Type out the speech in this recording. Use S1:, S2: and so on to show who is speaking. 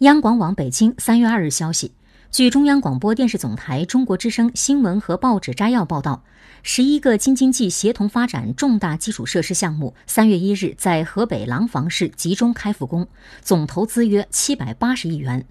S1: 央广网北京三月二日消息据中央广播电视总台中国之声新闻和报纸摘要报道十一个京津冀协同发展重大基础设施项目三月一日在河北廊坊市集中开复工总投资约七百八十亿元。